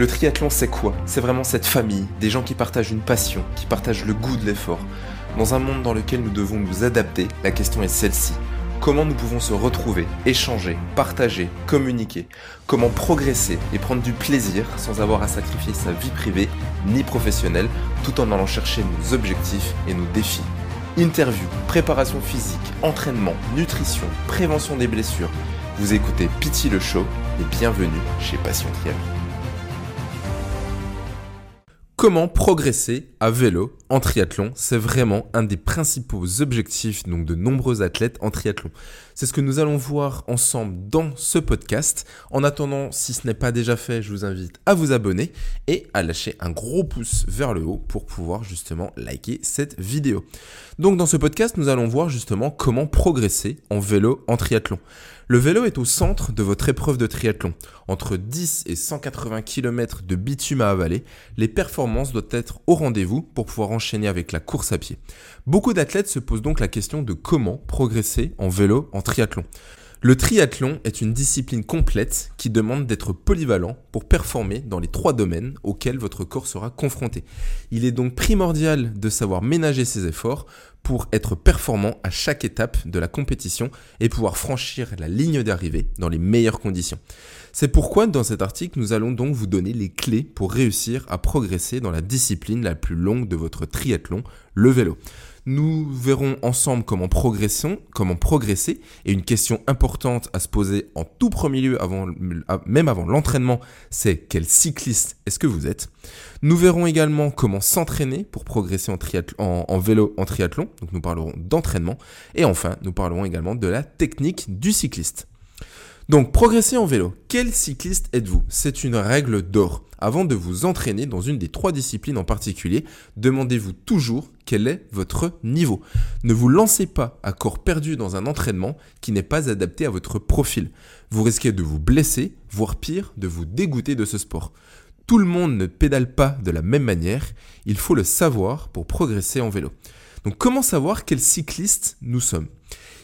Le triathlon, c'est quoi? C'est vraiment cette famille, des gens qui partagent une passion, qui partagent le goût de l'effort. Dans un monde dans lequel nous devons nous adapter, la question est celle-ci. Comment nous pouvons se retrouver, échanger, partager, communiquer? Comment progresser et prendre du plaisir sans avoir à sacrifier sa vie privée ni professionnelle tout en allant chercher nos objectifs et nos défis? Interview, préparation physique, entraînement, nutrition, prévention des blessures. Vous écoutez Pity le Show et bienvenue chez Passion Triathlon. Comment progresser à vélo en triathlon? C'est vraiment un des principaux objectifs donc de nombreux athlètes en triathlon. C'est ce que nous allons voir ensemble dans ce podcast. En attendant, si ce n'est pas déjà fait, je vous invite à vous abonner et à lâcher un gros pouce vers le haut pour pouvoir justement liker cette vidéo. Donc dans ce podcast, nous allons voir justement comment progresser en vélo en triathlon. Le vélo est au centre de votre épreuve de triathlon. Entre 10 et 180 km de bitume à avaler, les performances doivent être au rendez-vous pour pouvoir enchaîner avec la course à pied. Beaucoup d'athlètes se posent donc la question de comment progresser en vélo en triathlon. Le triathlon est une discipline complète qui demande d'être polyvalent pour performer dans les trois domaines auxquels votre corps sera confronté. Il est donc primordial de savoir ménager ses efforts pour être performant à chaque étape de la compétition et pouvoir franchir la ligne d'arrivée dans les meilleures conditions. C'est pourquoi dans cet article, nous allons donc vous donner les clés pour réussir à progresser dans la discipline la plus longue de votre triathlon, le vélo. Nous verrons ensemble comment, progresser. Et une question importante à se poser en tout premier lieu, même avant l'entraînement, c'est quel cycliste est-ce que vous êtes? Nous verrons également comment s'entraîner pour progresser en vélo en triathlon, donc nous parlerons d'entraînement. Et enfin nous parlerons également de la technique du cycliste. Donc, progresser en vélo. Quel cycliste êtes-vous? C'est une règle d'or. Avant de vous entraîner dans une des trois disciplines en particulier, demandez-vous toujours quel est votre niveau. Ne vous lancez pas à corps perdu dans un entraînement qui n'est pas adapté à votre profil. Vous risquez de vous blesser, voire pire, de vous dégoûter de ce sport. Tout le monde ne pédale pas de la même manière, il faut le savoir pour progresser en vélo. Donc comment savoir quel cycliste nous sommes?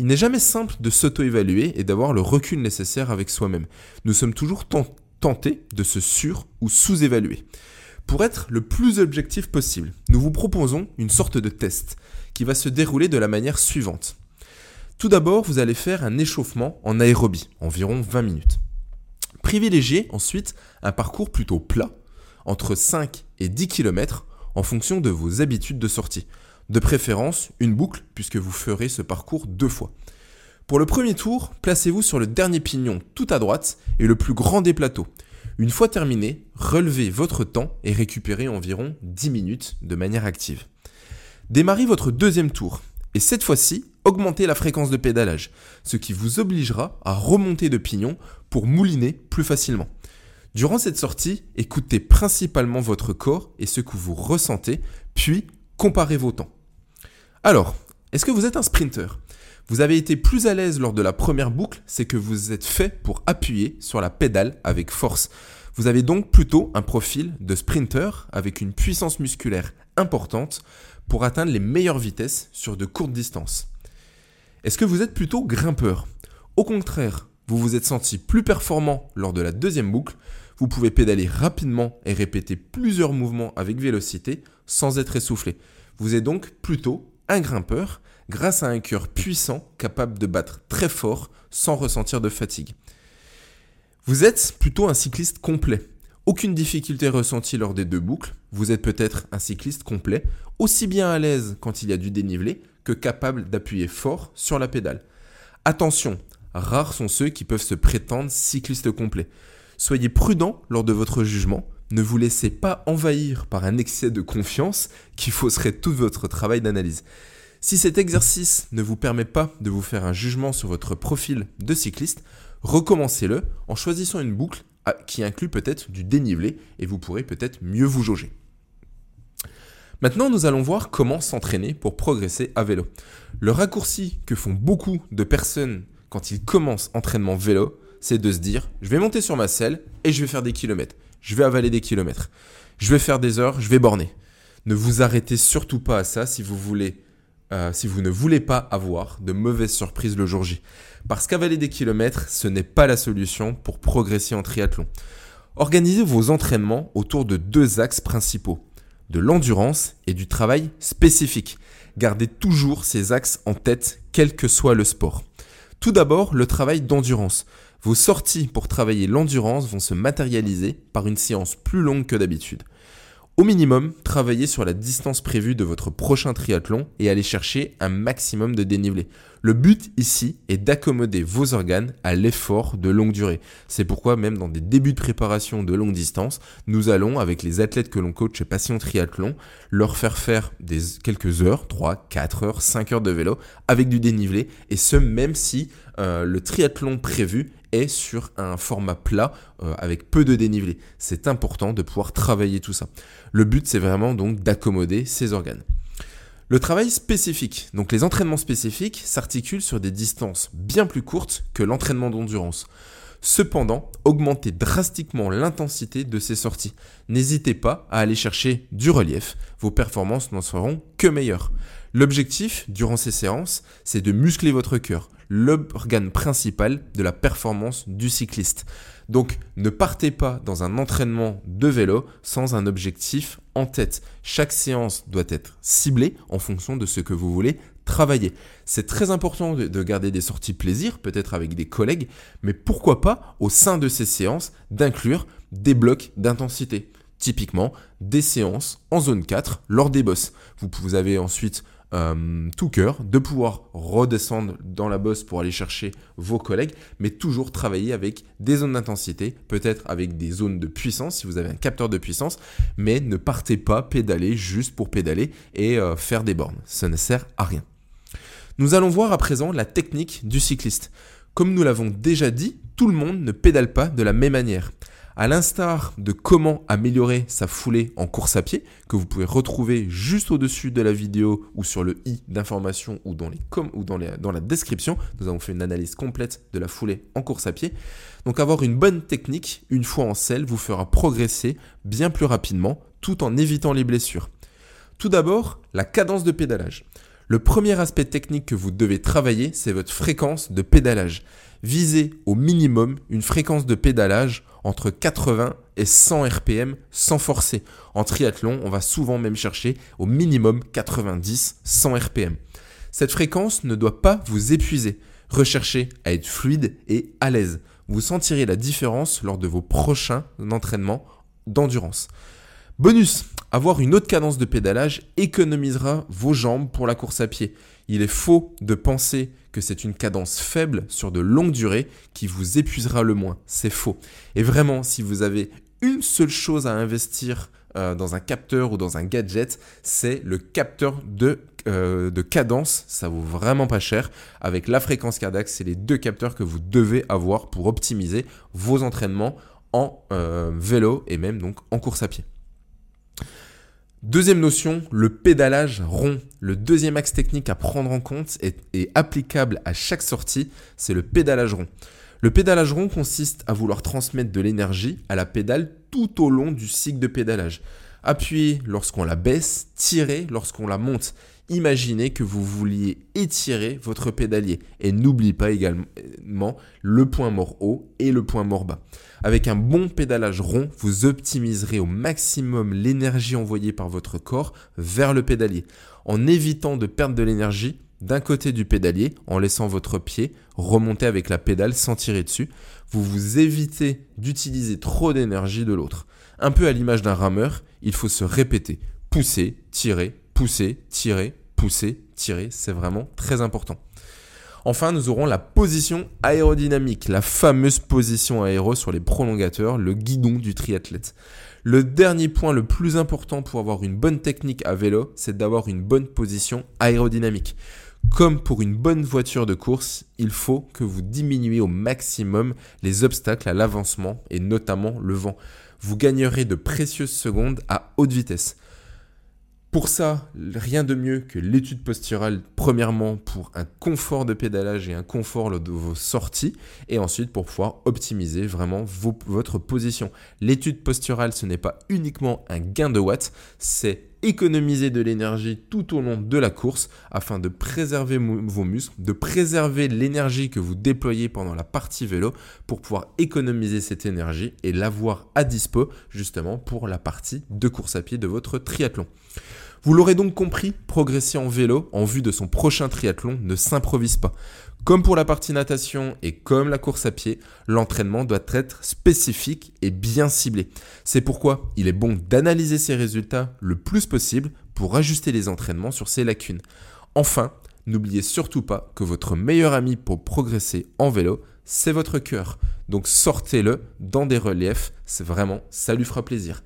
Il n'est jamais simple de s'auto-évaluer et d'avoir le recul nécessaire avec soi-même. Nous sommes toujours tentés de se sur- ou sous-évaluer. Pour être le plus objectif possible, nous vous proposons une sorte de test qui va se dérouler de la manière suivante. Tout d'abord, vous allez faire un échauffement en aérobie, environ 20 minutes. Privilégiez ensuite un parcours plutôt plat, entre 5 et 10 km, en fonction de vos habitudes de sortie. De préférence, une boucle, puisque vous ferez ce parcours deux fois. Pour le premier tour, placez-vous sur le dernier pignon tout à droite et le plus grand des plateaux. Une fois terminé, relevez votre temps et récupérez environ 10 minutes de manière active. Démarrez votre deuxième tour et cette fois-ci, augmentez la fréquence de pédalage, ce qui vous obligera à remonter de pignon pour mouliner plus facilement. Durant cette sortie, écoutez principalement votre corps et ce que vous ressentez, puis comparez vos temps. Alors, est-ce que vous êtes un sprinter? Vous avez été plus à l'aise lors de la première boucle, c'est que vous êtes fait pour appuyer sur la pédale avec force. Vous avez donc plutôt un profil de sprinter avec une puissance musculaire importante pour atteindre les meilleures vitesses sur de courtes distances. Est-ce que vous êtes plutôt grimpeur? Au contraire, vous vous êtes senti plus performant lors de la deuxième boucle, vous pouvez pédaler rapidement et répéter plusieurs mouvements avec vélocité sans être essoufflé. Vous êtes donc plutôt un grimpeur grâce à un cœur puissant capable de battre très fort sans ressentir de fatigue. Vous êtes plutôt un cycliste complet. Aucune difficulté ressentie lors des deux boucles. Vous êtes peut-être un cycliste complet, aussi bien à l'aise quand il y a du dénivelé que capable d'appuyer fort sur la pédale. Attention, rares sont ceux qui peuvent se prétendre cyclistes complets. Soyez prudent lors de votre jugement. Ne vous laissez pas envahir par un excès de confiance qui fausserait tout votre travail d'analyse. Si cet exercice ne vous permet pas de vous faire un jugement sur votre profil de cycliste, recommencez-le en choisissant une boucle qui inclut peut-être du dénivelé et vous pourrez peut-être mieux vous jauger. Maintenant, nous allons voir comment s'entraîner pour progresser à vélo. Le raccourci que font beaucoup de personnes quand ils commencent entraînement vélo, c'est de se dire je vais monter sur ma selle et je vais faire des kilomètres je vais avaler des kilomètres, je vais faire des heures, je vais borner. Ne vous arrêtez surtout pas à ça si vous voulez, euh, si vous ne voulez pas avoir de mauvaises surprises le jour J. Parce qu'avaler des kilomètres, ce n'est pas la solution pour progresser en triathlon. Organisez vos entraînements autour de deux axes principaux, de l'endurance et du travail spécifique. Gardez toujours ces axes en tête, quel que soit le sport. Tout d'abord, le travail d'endurance. Vos sorties pour travailler l'endurance vont se matérialiser par une séance plus longue que d'habitude. Au minimum, travaillez sur la distance prévue de votre prochain triathlon et allez chercher un maximum de dénivelé. Le but ici est d'accommoder vos organes à l'effort de longue durée. C'est pourquoi même dans des débuts de préparation de longue distance, nous allons, avec les athlètes que l'on coach chez Passion Triathlon, leur faire faire des quelques heures, 3, 4 heures, 5 heures de vélo avec du dénivelé, et ce même si euh, le triathlon prévu est sur un format plat euh, avec peu de dénivelé. C'est important de pouvoir travailler tout ça. Le but, c'est vraiment donc d'accommoder ces organes. Le travail spécifique, donc les entraînements spécifiques, s'articulent sur des distances bien plus courtes que l'entraînement d'endurance. Cependant, augmentez drastiquement l'intensité de ces sorties. N'hésitez pas à aller chercher du relief, vos performances n'en seront que meilleures. L'objectif, durant ces séances, c'est de muscler votre cœur, l'organe principal de la performance du cycliste. Donc ne partez pas dans un entraînement de vélo sans un objectif en tête. Chaque séance doit être ciblée en fonction de ce que vous voulez travailler. C'est très important de garder des sorties plaisir, peut-être avec des collègues, mais pourquoi pas au sein de ces séances d'inclure des blocs d'intensité. Typiquement, des séances en zone 4 lors des bosses. Vous, vous avez ensuite euh, tout cœur, de pouvoir redescendre dans la bosse pour aller chercher vos collègues, mais toujours travailler avec des zones d'intensité, peut-être avec des zones de puissance si vous avez un capteur de puissance, mais ne partez pas pédaler juste pour pédaler et euh, faire des bornes. Ça ne sert à rien. Nous allons voir à présent la technique du cycliste. Comme nous l'avons déjà dit, tout le monde ne pédale pas de la même manière. À l'instar de comment améliorer sa foulée en course à pied, que vous pouvez retrouver juste au-dessus de la vidéo ou sur le i d'information ou, dans, dans la description, nous avons fait une analyse complète de la foulée en course à pied. Donc avoir une bonne technique, une fois en selle, vous fera progresser bien plus rapidement tout en évitant les blessures. Tout d'abord, la cadence de pédalage. Le premier aspect technique que vous devez travailler, c'est votre fréquence de pédalage. Visez au minimum une fréquence de pédalage entre 80 et 100 RPM sans forcer. En triathlon, on va souvent même chercher au minimum 90-100 RPM. Cette fréquence ne doit pas vous épuiser. Recherchez à être fluide et à l'aise. Vous sentirez la différence lors de vos prochains entraînements d'endurance. Bonus, avoir une haute cadence de pédalage économisera vos jambes pour la course à pied. Il est faux de penser que c'est une cadence faible sur de longue durée qui vous épuisera le moins. C'est faux. Et vraiment, si vous avez une seule chose à investir euh, dans un capteur ou dans un gadget, c'est le capteur de, euh, de cadence. Ça vaut vraiment pas cher. Avec la fréquence cardiaque, c'est les deux capteurs que vous devez avoir pour optimiser vos entraînements en euh, vélo et même donc en course à pied. Deuxième notion, le pédalage rond. Le deuxième axe technique à prendre en compte et, applicable à chaque sortie, c'est le pédalage rond. Le pédalage rond consiste à vouloir transmettre de l'énergie à la pédale tout au long du cycle de pédalage. Appuyez lorsqu'on la baisse, tirez lorsqu'on la monte. Imaginez que vous vouliez étirer votre pédalier et n'oubliez pas également le point mort haut et le point mort bas. Avec un bon pédalage rond, vous optimiserez au maximum l'énergie envoyée par votre corps vers le pédalier en évitant de perdre de l'énergie d'un côté du pédalier en laissant votre pied remonter avec la pédale sans tirer dessus. Vous vous évitez d'utiliser trop d'énergie de l'autre. Un peu à l'image d'un rameur, il faut se répéter, pousser, tirer, pousser, tirer, pousser, tirer, c'est vraiment très important. Enfin, nous aurons la position aérodynamique, la fameuse position aéro sur les prolongateurs, le guidon du triathlète. Le dernier point le plus important pour avoir une bonne technique à vélo, c'est d'avoir une bonne position aérodynamique. Comme pour une bonne voiture de course, il faut que vous diminuiez au maximum les obstacles à l'avancement et notamment le vent. Vous gagnerez de précieuses secondes à haute vitesse. Pour ça, rien de mieux que l'étude posturale, premièrement pour un confort de pédalage et un confort de vos sorties, et ensuite pour pouvoir optimiser vraiment votre position. L'étude posturale, ce n'est pas uniquement un gain de watts, c'est économiser de l'énergie tout au long de la course afin de préserver vos muscles, de préserver l'énergie que vous déployez pendant la partie vélo pour pouvoir économiser cette énergie et l'avoir à dispo justement pour la partie de course à pied de votre triathlon. Vous l'aurez donc compris, progresser en vélo en vue de son prochain triathlon ne s'improvise pas. Comme pour la partie natation et comme la course à pied, l'entraînement doit être spécifique et bien ciblé. C'est pourquoi il est bon d'analyser ses résultats le plus possible pour ajuster les entraînements sur ses lacunes. Enfin, n'oubliez surtout pas que votre meilleur ami pour progresser en vélo, c'est votre cœur. Donc sortez-le dans des reliefs, c'est vraiment, ça lui fera plaisir.